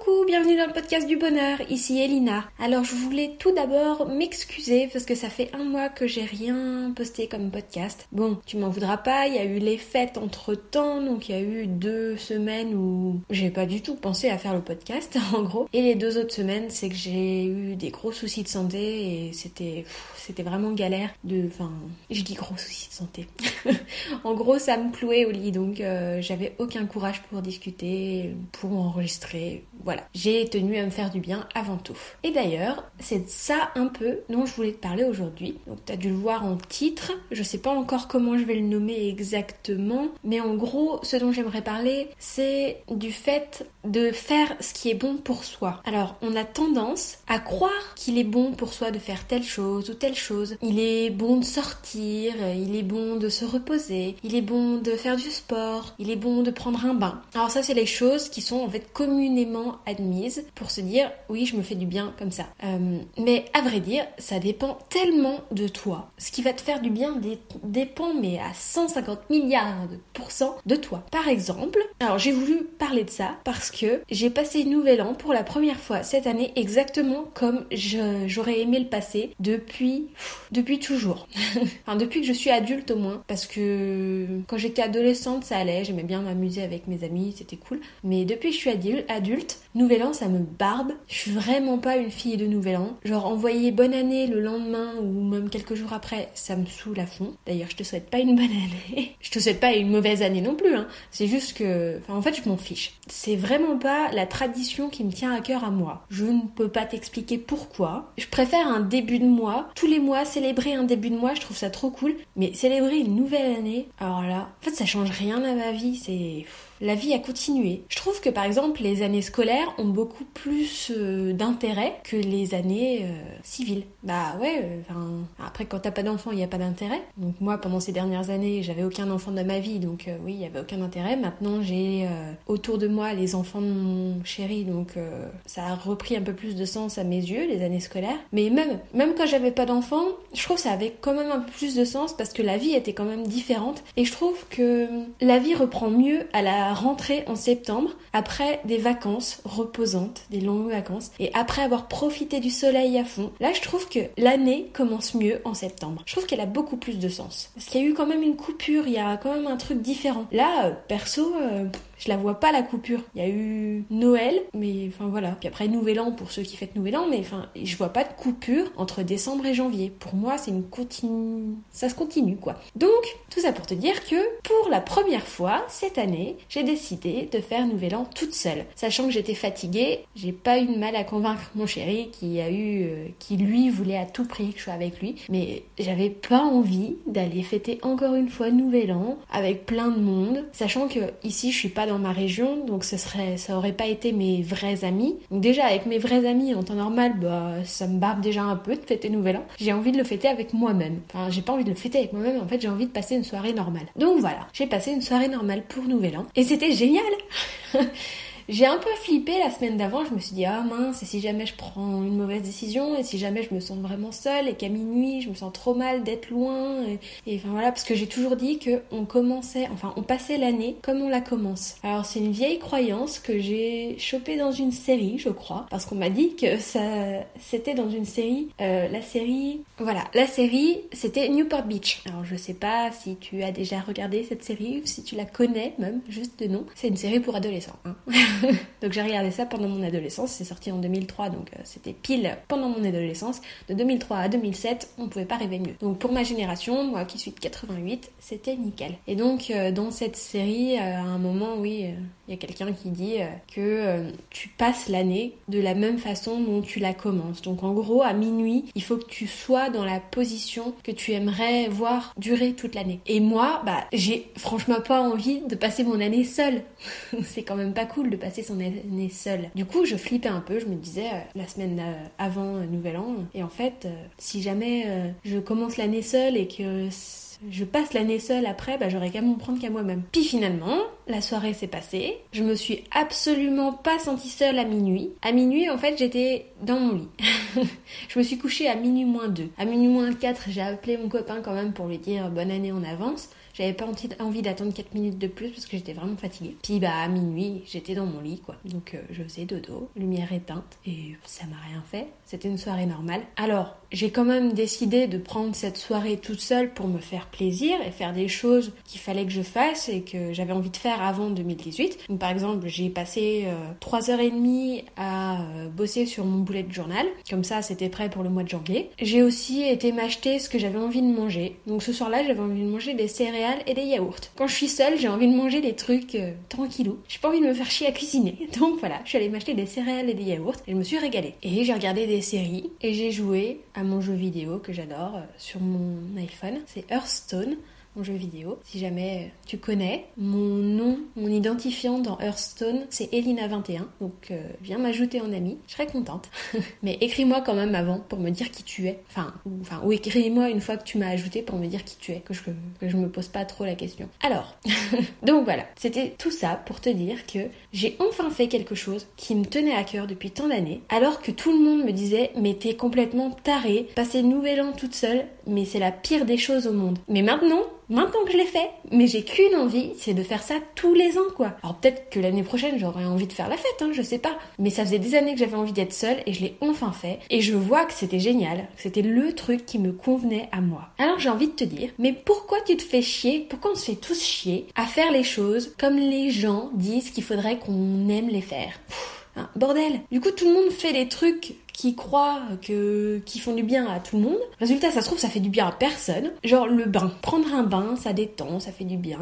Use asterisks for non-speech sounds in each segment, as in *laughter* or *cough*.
Coucou, bienvenue dans le podcast du bonheur, ici Elina. Alors je voulais tout d'abord m'excuser parce que ça fait un mois que j'ai rien posté comme podcast. Bon, tu m'en voudras pas, il y a eu les fêtes entre temps, donc il y a eu deux semaines où j'ai pas du tout pensé à faire le podcast *laughs* en gros. Et les deux autres semaines, c'est que j'ai eu des gros soucis de santé et c'était c'était vraiment galère de... Enfin, je dis gros soucis de santé. *laughs* en gros, ça me clouait au lit, donc euh, j'avais aucun courage pour discuter, pour enregistrer. J'ai tenu à me faire du bien avant tout. Et d'ailleurs, c'est ça un peu dont je voulais te parler aujourd'hui. Donc tu as dû le voir en titre, je sais pas encore comment je vais le nommer exactement, mais en gros, ce dont j'aimerais parler, c'est du fait de faire ce qui est bon pour soi. Alors, on a tendance à croire qu'il est bon pour soi de faire telle chose ou telle chose. Il est bon de sortir, il est bon de se reposer, il est bon de faire du sport, il est bon de prendre un bain. Alors ça, c'est les choses qui sont en fait communément admises pour se dire oui, je me fais du bien comme ça. Euh, mais à vrai dire, ça dépend tellement de toi. Ce qui va te faire du bien dépend mais à 150 milliards de pourcents de toi. Par exemple, alors j'ai voulu parler de ça parce que j'ai passé Nouvel An pour la première fois cette année exactement comme j'aurais aimé le passer depuis depuis toujours. *laughs* enfin depuis que je suis adulte au moins parce que quand j'étais adolescente ça allait, j'aimais bien m'amuser avec mes amis, c'était cool. Mais depuis que je suis adulte, Nouvel An ça me barbe. Je suis vraiment pas une fille de Nouvel An. Genre envoyer bonne année le lendemain ou même quelques jours après, ça me saoule à fond. D'ailleurs, je te souhaite pas une bonne année. *laughs* je te souhaite pas une mauvaise année non plus. Hein. C'est juste que, en fait, je m'en fiche. C'est vraiment pas la tradition qui me tient à cœur à moi. Je ne peux pas t'expliquer pourquoi. Je préfère un début de mois. Tous les mois, célébrer un début de mois, je trouve ça trop cool. Mais célébrer une nouvelle année, alors là, en fait, ça change rien à ma vie. C'est la vie a continué. Je trouve que par exemple les années scolaires ont beaucoup plus euh, d'intérêt que les années euh, civiles. Bah ouais, euh, après quand t'as pas d'enfant il n'y a pas d'intérêt. Donc moi pendant ces dernières années j'avais aucun enfant de ma vie donc oui il y avait aucun intérêt. Maintenant j'ai autour de moi les enfants de mon chéri donc ça a repris un peu plus de sens à mes yeux les années scolaires. Mais même même quand j'avais pas d'enfant je trouve que ça avait quand même un peu plus de sens parce que la vie était quand même différente et je trouve que la vie reprend mieux à la rentrer en septembre après des vacances reposantes, des longues vacances, et après avoir profité du soleil à fond. Là, je trouve que l'année commence mieux en septembre. Je trouve qu'elle a beaucoup plus de sens. Parce qu'il y a eu quand même une coupure, il y a quand même un truc différent. Là, euh, perso, euh, je la vois pas la coupure. Il y a eu Noël, mais enfin voilà. Puis après Nouvel An pour ceux qui fêtent Nouvel An, mais enfin je vois pas de coupure entre décembre et janvier. Pour moi c'est une continue, ça se continue quoi. Donc tout ça pour te dire que pour la première fois cette année, j'ai décidé de faire Nouvel An toute seule, sachant que j'étais fatiguée. J'ai pas eu de mal à convaincre mon chéri qui a eu, euh, qui lui voulait à tout prix que je sois avec lui, mais j'avais pas envie d'aller fêter encore une fois Nouvel An avec plein de monde, sachant que ici je suis pas ma région, donc ce serait, ça aurait pas été mes vrais amis. Donc déjà avec mes vrais amis en temps normal, bah ça me barbe déjà un peu de fêter Nouvel An. J'ai envie de le fêter avec moi-même. Enfin, j'ai pas envie de le fêter avec moi-même. En fait, j'ai envie de passer une soirée normale. Donc voilà, j'ai passé une soirée normale pour Nouvel An et c'était génial. *laughs* J'ai un peu flippé la semaine d'avant, je me suis dit ah mince, et si jamais je prends une mauvaise décision, et si jamais je me sens vraiment seule, et qu'à minuit je me sens trop mal d'être loin, et, enfin voilà, parce que j'ai toujours dit que on commençait, enfin on passait l'année comme on la commence. Alors c'est une vieille croyance que j'ai chopée dans une série, je crois, parce qu'on m'a dit que ça, c'était dans une série, euh, la série, voilà, la série c'était Newport Beach. Alors je sais pas si tu as déjà regardé cette série, ou si tu la connais même, juste de nom. C'est une série pour adolescents. Hein. *laughs* *laughs* donc j'ai regardé ça pendant mon adolescence, c'est sorti en 2003, donc euh, c'était pile pendant mon adolescence. De 2003 à 2007, on pouvait pas rêver mieux. Donc pour ma génération, moi qui suis de 88, c'était nickel. Et donc euh, dans cette série, euh, à un moment, oui, il y a quelqu'un qui dit que tu passes l'année de la même façon dont tu la commences. Donc en gros, à minuit, il faut que tu sois dans la position que tu aimerais voir durer toute l'année. Et moi, bah, j'ai franchement pas envie de passer mon année seule. *laughs* c'est quand même pas cool de passer son année seule. Du coup, je flippais un peu, je me disais euh, la semaine euh, avant euh, Nouvel An, et en fait, si jamais je commence l'année seule et que je passe l'année seule après, bah, j'aurais qu'à m'en prendre qu'à moi-même. Puis finalement, la soirée s'est passée. Je me suis absolument pas sentie seule à minuit. À minuit, en fait, j'étais dans mon lit. *laughs* je me suis couchée à minuit moins 2. À minuit moins 4, j'ai appelé mon copain quand même pour lui dire bonne année en avance. J'avais pas envie d'attendre 4 minutes de plus parce que j'étais vraiment fatiguée. Puis bah à minuit, j'étais dans mon lit quoi. Donc euh, je faisais dodo, lumière éteinte et ça m'a rien fait. C'était une soirée normale. Alors, j'ai quand même décidé de prendre cette soirée toute seule pour me faire plaisir et faire des choses qu'il fallait que je fasse et que j'avais envie de faire avant 2018. Donc, par exemple, j'ai passé euh, 3h30 à euh, bosser sur mon bullet journal. Comme ça, c'était prêt pour le mois de janvier. J'ai aussi été m'acheter ce que j'avais envie de manger. Donc ce soir-là, j'avais envie de manger des céréales et des yaourts. Quand je suis seule, j'ai envie de manger des trucs euh, tranquillou. J'ai pas envie de me faire chier à cuisiner. *laughs* Donc voilà, je suis allée m'acheter des céréales et des yaourts et je me suis régalée. Et j'ai regardé des séries et j'ai joué à mon jeu vidéo que j'adore euh, sur mon iPhone. C'est Hearthstone mon jeu vidéo. Si jamais tu connais, mon nom, mon identifiant dans Hearthstone, c'est Elina21. Donc euh, viens m'ajouter en ami, je serais contente. *laughs* Mais écris-moi quand même avant pour me dire qui tu es. Enfin, ou, enfin, ou écris-moi une fois que tu m'as ajouté pour me dire qui tu es, que je, que me pose pas trop la question. Alors, *laughs* donc voilà, c'était tout ça pour te dire que j'ai enfin fait quelque chose qui me tenait à cœur depuis tant d'années, alors que tout le monde me disait mais t'es complètement taré, passer nouvel an toute seule, mais c'est la pire des choses au monde. Mais maintenant, maintenant que je l'ai fait, mais j'ai qu'une envie, c'est de faire ça tous les ans, quoi. Alors peut-être que l'année prochaine, j'aurai envie de faire la fête, hein, je sais pas. Mais ça faisait des années que j'avais envie d'être seule et je l'ai enfin fait. Et je vois que c'était génial, c'était le truc qui me convenait à moi. Alors j'ai envie de te dire, mais pourquoi tu te fais chier, pourquoi on se fait tous chier à faire les choses comme les gens disent qu'il faudrait qu'on aime les faire? Hein, bordel. Du coup, tout le monde fait des trucs qui croient que qui font du bien à tout le monde. Résultat, ça se trouve, ça fait du bien à personne. Genre le bain. Prendre un bain, ça détend, ça fait du bien.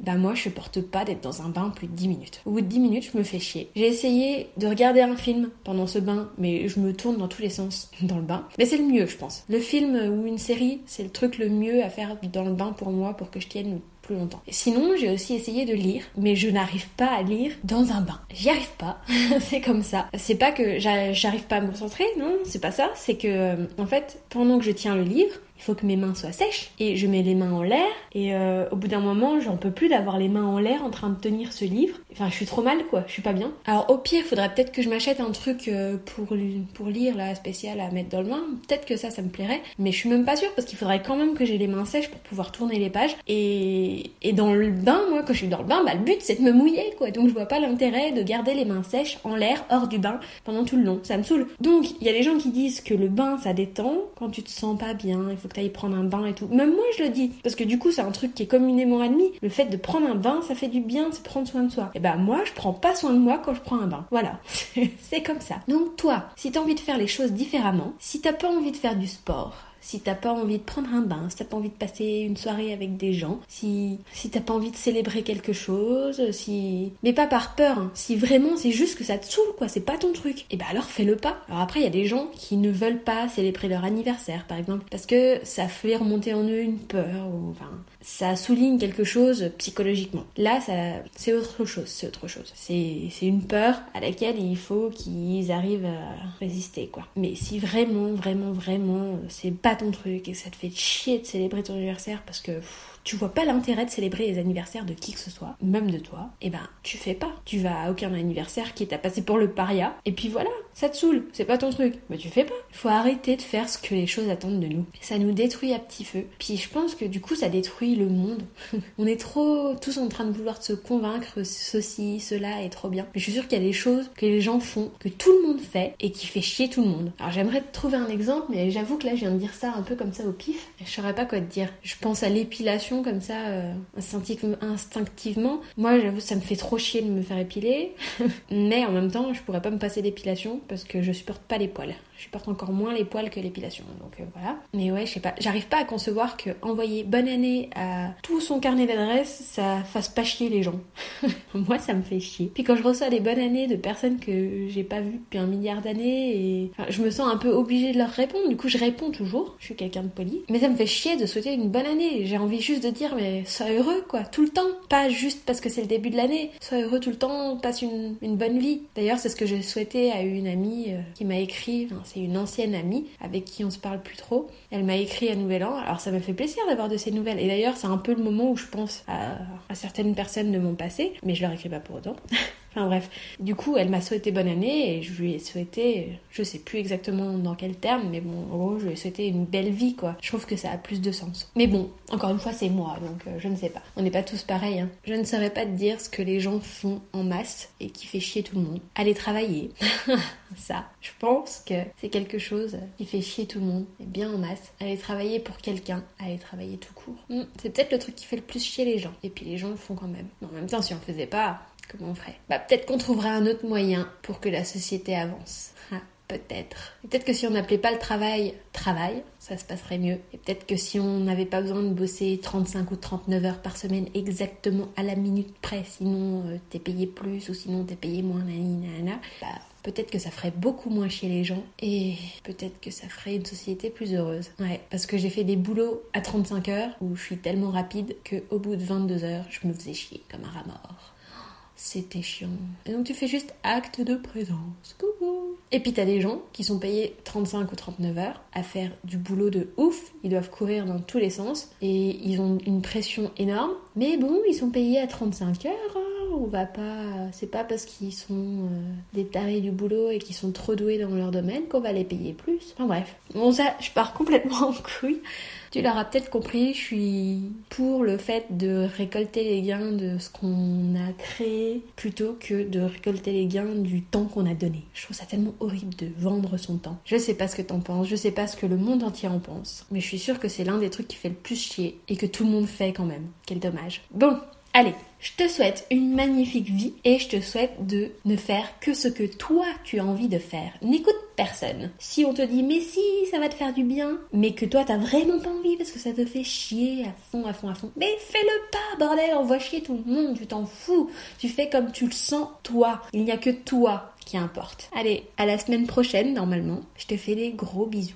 Bah moi, je supporte pas d'être dans un bain plus de 10 minutes. Au bout de 10 minutes, je me fais chier. J'ai essayé de regarder un film pendant ce bain, mais je me tourne dans tous les sens *laughs* dans le bain. Mais c'est le mieux, je pense. Le film ou une série, c'est le truc le mieux à faire dans le bain pour moi, pour que je tienne plus longtemps. Sinon, j'ai aussi essayé de lire, mais je n'arrive pas à lire dans un bain. J'y arrive pas. *laughs* c'est comme ça. C'est pas que j'arrive pas à me concentrer, non, c'est pas ça. C'est que, euh, en fait, pendant que je tiens le livre, faut que mes mains soient sèches. Et je mets les mains en l'air. Et euh, au bout d'un moment j'en peux plus d'avoir les mains en l'air en train de tenir ce livre. Enfin je suis trop mal quoi. Je suis pas bien. Alors au pire faudrait peut-être que je m'achète un truc euh, pour pour lire là spécial à mettre dans le bain. Peut-être que ça ça me plairait. Mais je suis même pas sûre parce qu'il faudrait quand même que j'ai les mains sèches pour pouvoir tourner les pages. Et, et dans le bain moi quand je suis dans le bain bah le but c'est de me mouiller quoi. Donc je vois pas l'intérêt de garder les mains sèches en l'air hors du bain pendant tout le long. Ça me saoule. Donc il y a des gens qui disent que le bain ça détend. Quand tu te sens pas bien il faut que prendre un bain et tout. Même moi, je le dis. Parce que du coup, c'est un truc qui est communément admis. Le fait de prendre un bain, ça fait du bien, c'est prendre soin de soi. Et ben moi, je prends pas soin de moi quand je prends un bain. Voilà. *laughs* c'est comme ça. Donc toi, si t'as envie de faire les choses différemment, si t'as pas envie de faire du sport, si t'as pas envie de prendre un bain, si t'as pas envie de passer une soirée avec des gens, si, si t'as pas envie de célébrer quelque chose, si. Mais pas par peur, hein. si vraiment c'est juste que ça te saoule, quoi, c'est pas ton truc, et eh bah ben alors fais-le pas. Alors après, il y a des gens qui ne veulent pas célébrer leur anniversaire, par exemple, parce que ça fait remonter en eux une peur, ou enfin, ça souligne quelque chose psychologiquement. Là, ça, c'est autre chose, c'est autre chose. C'est, c'est une peur à laquelle il faut qu'ils arrivent à résister, quoi. Mais si vraiment, vraiment, vraiment, c'est pas ton truc et ça te fait chier de célébrer ton anniversaire parce que tu vois pas l'intérêt de célébrer les anniversaires de qui que ce soit, même de toi, et eh ben tu fais pas. Tu vas à aucun anniversaire qui t'a passé pour le paria, et puis voilà, ça te saoule, c'est pas ton truc, mais tu fais pas. Il faut arrêter de faire ce que les choses attendent de nous. Ça nous détruit à petit feu. Puis je pense que du coup ça détruit le monde. *laughs* On est trop tous en train de vouloir se convaincre ceci, cela est trop bien. Mais je suis sûre qu'il y a des choses que les gens font, que tout le monde fait et qui fait chier tout le monde. Alors j'aimerais te trouver un exemple, mais j'avoue que là je viens de dire ça un peu comme ça au pif. Je saurais pas quoi te dire. Je pense à l'épilation comme ça euh, instinctivement. Moi, j'avoue, ça me fait trop chier de me faire épiler. *laughs* Mais en même temps, je pourrais pas me passer d'épilation parce que je supporte pas les poils. Supporte encore moins les poils que l'épilation. Donc euh, voilà. Mais ouais, je sais pas. J'arrive pas à concevoir que envoyer bonne année à tout son carnet d'adresses, ça fasse pas chier les gens. *laughs* Moi, ça me fait chier. Puis quand je reçois des bonnes années de personnes que j'ai pas vues depuis un milliard d'années et je me sens un peu obligée de leur répondre. Du coup, je réponds toujours. Je suis quelqu'un de poli. Mais ça me fait chier de souhaiter une bonne année. J'ai envie juste de dire, mais sois heureux, quoi, tout le temps. Pas juste parce que c'est le début de l'année. Sois heureux tout le temps, passe une, une bonne vie. D'ailleurs, c'est ce que j'ai souhaité à une amie euh, qui m'a écrit, c'est une ancienne amie avec qui on se parle plus trop. Elle m'a écrit à Nouvel An, alors ça m'a fait plaisir d'avoir de ces nouvelles. Et d'ailleurs, c'est un peu le moment où je pense à, à certaines personnes de mon passé, mais je leur écris pas pour autant. *laughs* Enfin bref, du coup, elle m'a souhaité bonne année et je lui ai souhaité, je sais plus exactement dans quel terme, mais bon, gros, je lui ai souhaité une belle vie, quoi. Je trouve que ça a plus de sens. Mais bon, encore une fois, c'est moi, donc euh, je ne sais pas. On n'est pas tous pareils, hein. Je ne saurais pas te dire ce que les gens font en masse et qui fait chier tout le monde. Aller travailler. *laughs* ça, je pense que c'est quelque chose qui fait chier tout le monde, et bien en masse. Aller travailler pour quelqu'un, aller travailler tout court. Hmm, c'est peut-être le truc qui fait le plus chier les gens. Et puis les gens le font quand même. en même temps, si on faisait pas, comment on ferait Bah peut-être qu'on trouverait un autre moyen pour que la société avance. Ah, peut-être. Peut-être que si on n'appelait pas le travail travail, ça se passerait mieux. Et peut-être que si on n'avait pas besoin de bosser 35 ou 39 heures par semaine exactement à la minute près, sinon euh, t'es payé plus ou sinon t'es payé moins, nanana, bah peut-être que ça ferait beaucoup moins chier les gens et peut-être que ça ferait une société plus heureuse. Ouais, parce que j'ai fait des boulots à 35 heures où je suis tellement rapide qu'au bout de 22 heures, je me faisais chier comme un rat mort. C'était chiant. Et donc tu fais juste acte de présence. Coucou. Et puis t'as des gens qui sont payés 35 ou 39 heures à faire du boulot de ouf. Ils doivent courir dans tous les sens et ils ont une pression énorme. Mais bon, ils sont payés à 35 heures. On va pas. C'est pas parce qu'ils sont euh, des tarés du boulot et qu'ils sont trop doués dans leur domaine qu'on va les payer plus. Enfin bref. Bon, ça, je pars *laughs* complètement en couille. Tu l'auras peut-être compris, je suis pour le fait de récolter les gains de ce qu'on a créé plutôt que de récolter les gains du temps qu'on a donné. Je trouve ça tellement horrible de vendre son temps. Je sais pas ce que t'en penses, je sais pas ce que le monde entier en pense, mais je suis sûre que c'est l'un des trucs qui fait le plus chier et que tout le monde fait quand même. Quel dommage. Bon, Allez, je te souhaite une magnifique vie et je te souhaite de ne faire que ce que toi tu as envie de faire. N'écoute personne. Si on te dit mais si ça va te faire du bien, mais que toi t'as vraiment pas envie parce que ça te fait chier à fond, à fond, à fond, mais fais-le pas, bordel, on chier tout le monde, tu t'en fous. Tu fais comme tu le sens toi. Il n'y a que toi qui importe. Allez, à la semaine prochaine normalement. Je te fais des gros bisous.